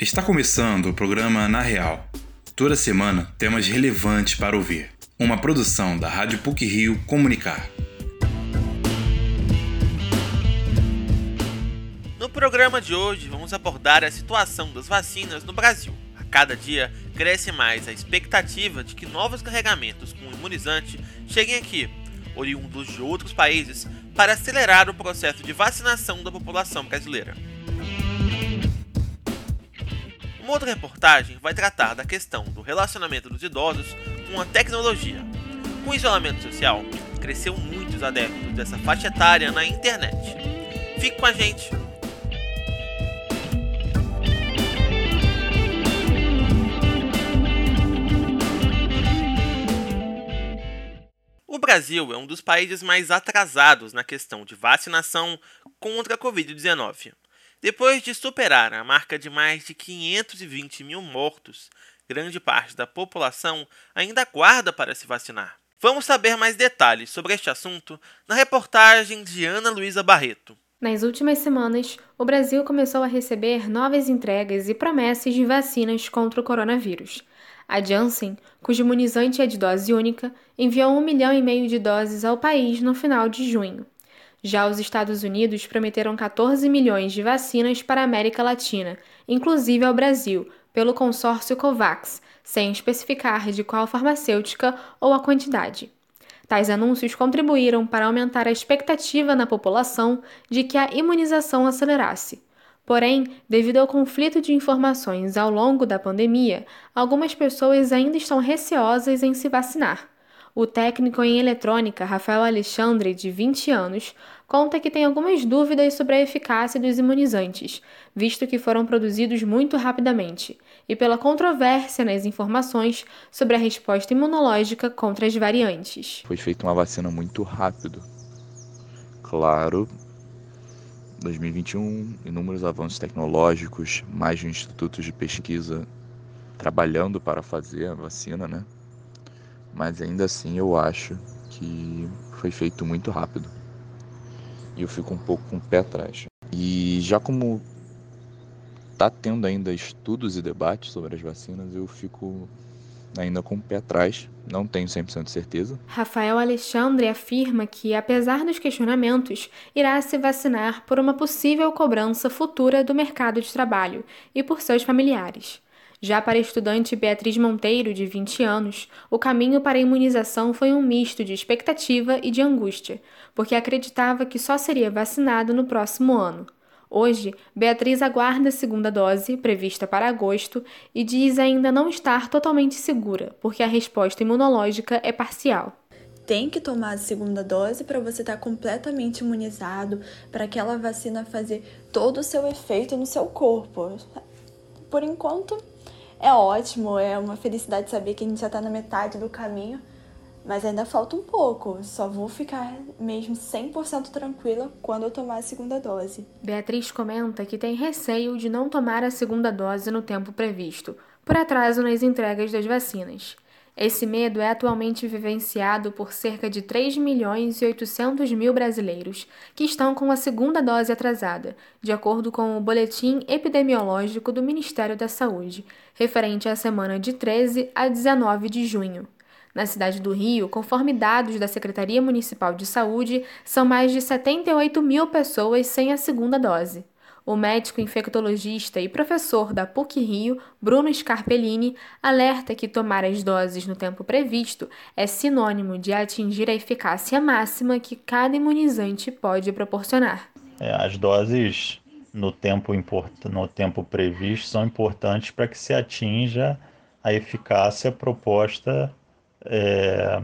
Está começando o programa Na Real. Toda semana temas relevantes para ouvir. Uma produção da Rádio PUC Rio Comunicar. No programa de hoje vamos abordar a situação das vacinas no Brasil. A cada dia cresce mais a expectativa de que novos carregamentos com imunizante cheguem aqui, oriundos de outros países, para acelerar o processo de vacinação da população brasileira. Uma outra reportagem vai tratar da questão do relacionamento dos idosos com a tecnologia. Com o isolamento social, cresceu muito os adeptos dessa faixa etária na internet. Fique com a gente! O Brasil é um dos países mais atrasados na questão de vacinação contra a Covid-19. Depois de superar a marca de mais de 520 mil mortos, grande parte da população ainda aguarda para se vacinar. Vamos saber mais detalhes sobre este assunto na reportagem de Ana Luísa Barreto. Nas últimas semanas, o Brasil começou a receber novas entregas e promessas de vacinas contra o coronavírus. A Janssen, cujo imunizante é de dose única, enviou um milhão e meio de doses ao país no final de junho. Já os Estados Unidos prometeram 14 milhões de vacinas para a América Latina, inclusive ao Brasil, pelo consórcio COVAX, sem especificar de qual farmacêutica ou a quantidade. Tais anúncios contribuíram para aumentar a expectativa na população de que a imunização acelerasse. Porém, devido ao conflito de informações ao longo da pandemia, algumas pessoas ainda estão receosas em se vacinar. O técnico em eletrônica Rafael Alexandre, de 20 anos, conta que tem algumas dúvidas sobre a eficácia dos imunizantes, visto que foram produzidos muito rapidamente, e pela controvérsia nas informações sobre a resposta imunológica contra as variantes. Foi feita uma vacina muito rápido. Claro, 2021, inúmeros avanços tecnológicos, mais de institutos de pesquisa trabalhando para fazer a vacina, né? Mas ainda assim eu acho que foi feito muito rápido. E eu fico um pouco com o pé atrás. E já como está tendo ainda estudos e debates sobre as vacinas, eu fico ainda com o pé atrás, não tenho 100% de certeza. Rafael Alexandre afirma que, apesar dos questionamentos, irá se vacinar por uma possível cobrança futura do mercado de trabalho e por seus familiares. Já para a estudante Beatriz Monteiro, de 20 anos, o caminho para a imunização foi um misto de expectativa e de angústia, porque acreditava que só seria vacinado no próximo ano. Hoje, Beatriz aguarda a segunda dose, prevista para agosto, e diz ainda não estar totalmente segura, porque a resposta imunológica é parcial tem que tomar a segunda dose para você estar tá completamente imunizado, para aquela vacina fazer todo o seu efeito no seu corpo. Por enquanto, é ótimo, é uma felicidade saber que a gente já está na metade do caminho, mas ainda falta um pouco. Só vou ficar mesmo 100% tranquila quando eu tomar a segunda dose. Beatriz comenta que tem receio de não tomar a segunda dose no tempo previsto, por atraso nas entregas das vacinas. Esse medo é atualmente vivenciado por cerca de 3 milhões e 800 mil brasileiros que estão com a segunda dose atrasada, de acordo com o Boletim Epidemiológico do Ministério da Saúde, referente à semana de 13 a 19 de junho. Na cidade do Rio, conforme dados da Secretaria Municipal de Saúde, são mais de 78 mil pessoas sem a segunda dose. O médico infectologista e professor da PUC Rio, Bruno Scarpellini, alerta que tomar as doses no tempo previsto é sinônimo de atingir a eficácia máxima que cada imunizante pode proporcionar. É, as doses no tempo, no tempo previsto são importantes para que se atinja a eficácia proposta é,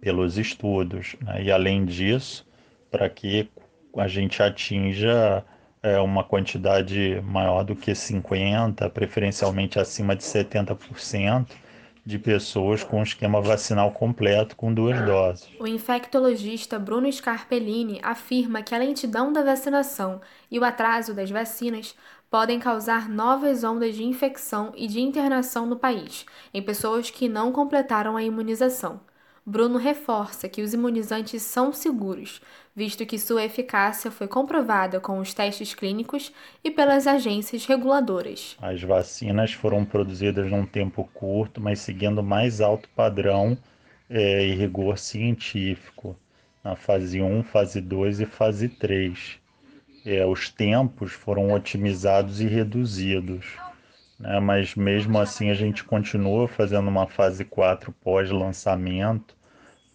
pelos estudos. Né? E, além disso, para que a gente atinja é, uma quantidade maior do que 50%, preferencialmente acima de 70%, de pessoas com esquema vacinal completo com duas doses. O infectologista Bruno Scarpellini afirma que a lentidão da vacinação e o atraso das vacinas podem causar novas ondas de infecção e de internação no país, em pessoas que não completaram a imunização. Bruno reforça que os imunizantes são seguros, visto que sua eficácia foi comprovada com os testes clínicos e pelas agências reguladoras. As vacinas foram produzidas num tempo curto, mas seguindo mais alto padrão é, e rigor científico, na fase 1, fase 2 e fase 3. É, os tempos foram otimizados e reduzidos né? mas mesmo assim a gente continua fazendo uma fase 4 pós-lançamento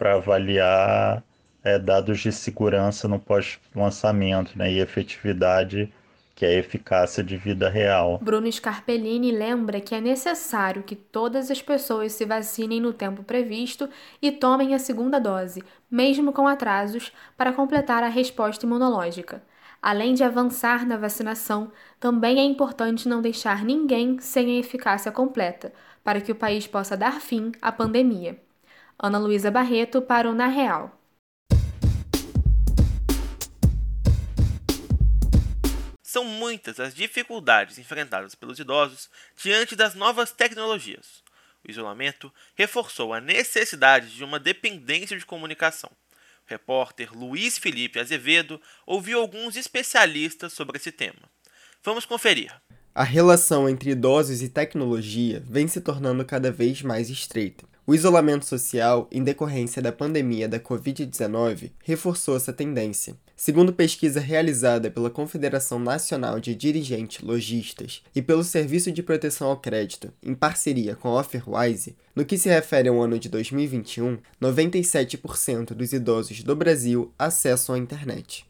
para avaliar é, dados de segurança no pós-lançamento né? e efetividade que é a eficácia de vida real. Bruno Scarpellini lembra que é necessário que todas as pessoas se vacinem no tempo previsto e tomem a segunda dose, mesmo com atrasos, para completar a resposta imunológica. Além de avançar na vacinação, também é importante não deixar ninguém sem a eficácia completa, para que o país possa dar fim à pandemia. Ana Luísa Barreto para o Na Real. São muitas as dificuldades enfrentadas pelos idosos diante das novas tecnologias. O isolamento reforçou a necessidade de uma dependência de comunicação repórter Luiz Felipe Azevedo ouviu alguns especialistas sobre esse tema. Vamos conferir. A relação entre idosos e tecnologia vem se tornando cada vez mais estreita. O isolamento social, em decorrência da pandemia da Covid-19, reforçou essa tendência. Segundo pesquisa realizada pela Confederação Nacional de Dirigentes Logistas e pelo Serviço de Proteção ao Crédito, em parceria com a Offerwise, no que se refere ao ano de 2021, 97% dos idosos do Brasil acessam a internet.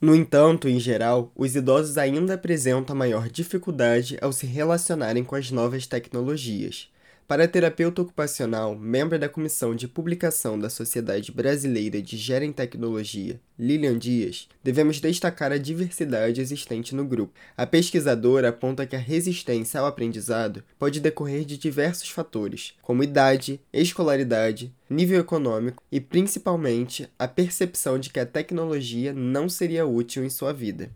No entanto, em geral, os idosos ainda apresentam maior dificuldade ao se relacionarem com as novas tecnologias, para a terapeuta ocupacional, membro da Comissão de Publicação da Sociedade Brasileira de Tecnologia, Lilian Dias, devemos destacar a diversidade existente no grupo. A pesquisadora aponta que a resistência ao aprendizado pode decorrer de diversos fatores, como idade, escolaridade, nível econômico e, principalmente, a percepção de que a tecnologia não seria útil em sua vida.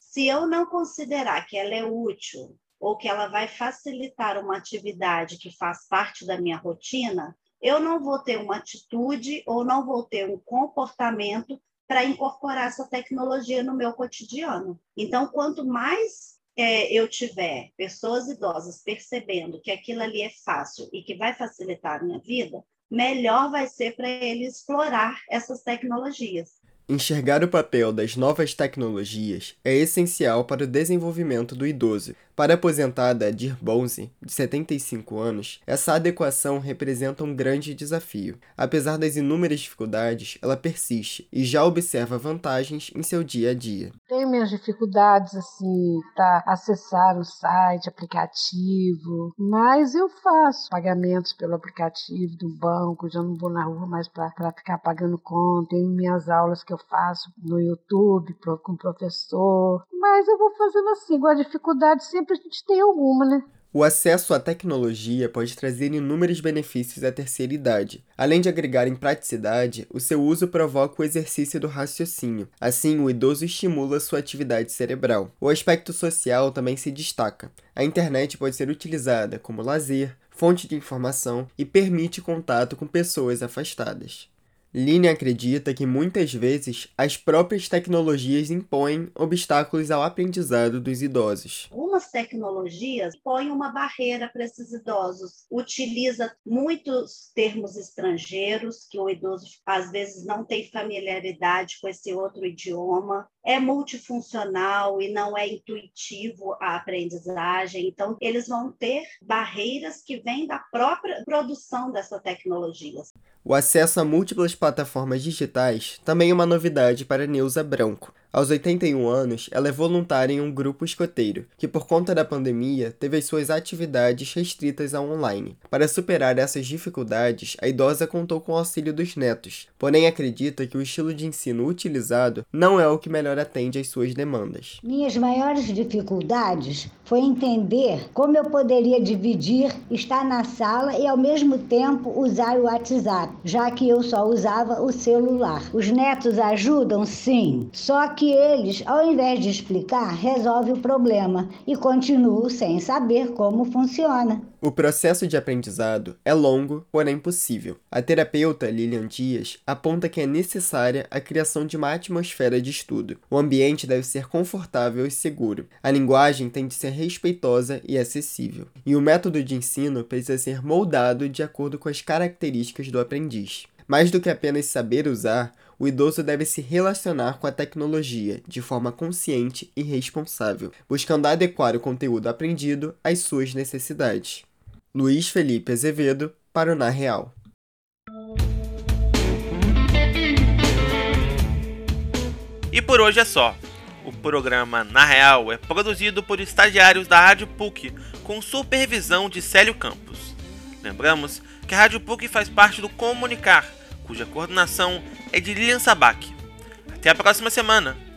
Se eu não considerar que ela é útil ou que ela vai facilitar uma atividade que faz parte da minha rotina, eu não vou ter uma atitude ou não vou ter um comportamento para incorporar essa tecnologia no meu cotidiano. Então, quanto mais é, eu tiver pessoas idosas percebendo que aquilo ali é fácil e que vai facilitar a minha vida, melhor vai ser para ele explorar essas tecnologias. Enxergar o papel das novas tecnologias é essencial para o desenvolvimento do idoso. Para a aposentada Dir Bonzi, de 75 anos, essa adequação representa um grande desafio. Apesar das inúmeras dificuldades, ela persiste e já observa vantagens em seu dia a dia. Tenho minhas dificuldades, assim, para acessar o site, aplicativo, mas eu faço pagamentos pelo aplicativo do banco, já não vou na rua mais para ficar pagando conta, tenho minhas aulas que eu faço no YouTube com o professor, mas eu vou fazendo assim, igual a dificuldade sempre a gente tem alguma, né? O acesso à tecnologia pode trazer inúmeros benefícios à terceira idade. Além de agregar em praticidade, o seu uso provoca o exercício do raciocínio. Assim, o idoso estimula sua atividade cerebral. O aspecto social também se destaca. A internet pode ser utilizada como lazer, fonte de informação e permite contato com pessoas afastadas. Line acredita que muitas vezes as próprias tecnologias impõem obstáculos ao aprendizado dos idosos. Algumas tecnologias põem uma barreira para esses idosos. Utiliza muitos termos estrangeiros que o idoso às vezes não tem familiaridade com esse outro idioma. É multifuncional e não é intuitivo a aprendizagem. Então, eles vão ter barreiras que vêm da própria produção dessa tecnologia. O acesso a múltiplas plataformas digitais também é uma novidade para Neuza Branco. Aos 81 anos, ela é voluntária em um grupo escoteiro, que por conta da pandemia teve as suas atividades restritas ao online. Para superar essas dificuldades, a idosa contou com o auxílio dos netos, porém acredita que o estilo de ensino utilizado não é o que melhor atende às suas demandas. Minhas maiores dificuldades foi entender como eu poderia dividir, estar na sala e ao mesmo tempo usar o WhatsApp, já que eu só usava o celular. Os netos ajudam sim, só que eles, ao invés de explicar, resolve o problema. e continuo sem saber como funciona. O processo de aprendizado é longo, porém possível. A terapeuta Lilian Dias aponta que é necessária a criação de uma atmosfera de estudo. O ambiente deve ser confortável e seguro. A linguagem tem de ser respeitosa e acessível. E o método de ensino precisa ser moldado de acordo com as características do aprendiz. Mais do que apenas saber usar, o idoso deve se relacionar com a tecnologia de forma consciente e responsável, buscando adequar o conteúdo aprendido às suas necessidades. Luiz Felipe Azevedo, para o Na Real. E por hoje é só. O programa Na Real é produzido por estagiários da Rádio PUC, com supervisão de Célio Campos. Lembramos que a Rádio PUC faz parte do Comunicar, cuja coordenação é de Lilian Sabac. Até a próxima semana!